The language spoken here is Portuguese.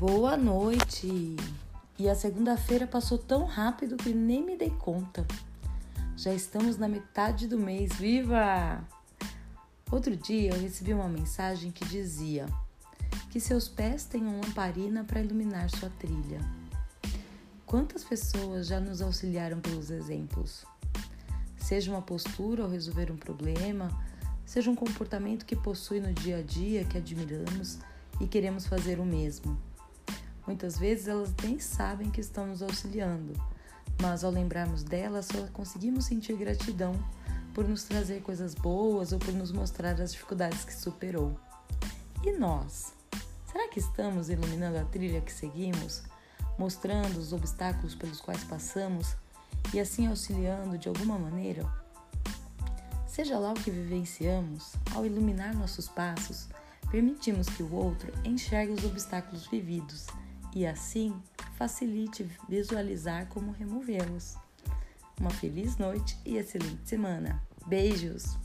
Boa noite! E a segunda-feira passou tão rápido que nem me dei conta. Já estamos na metade do mês, viva! Outro dia eu recebi uma mensagem que dizia que seus pés tenham lamparina para iluminar sua trilha. Quantas pessoas já nos auxiliaram pelos exemplos? Seja uma postura ao resolver um problema, seja um comportamento que possui no dia a dia que admiramos e queremos fazer o mesmo. Muitas vezes elas nem sabem que estão nos auxiliando, mas ao lembrarmos delas só conseguimos sentir gratidão por nos trazer coisas boas ou por nos mostrar as dificuldades que superou. E nós? Será que estamos iluminando a trilha que seguimos, mostrando os obstáculos pelos quais passamos e assim auxiliando de alguma maneira? Seja lá o que vivenciamos, ao iluminar nossos passos, permitimos que o outro enxergue os obstáculos vividos e assim facilite visualizar como removê-los. Uma feliz noite e excelente semana. Beijos!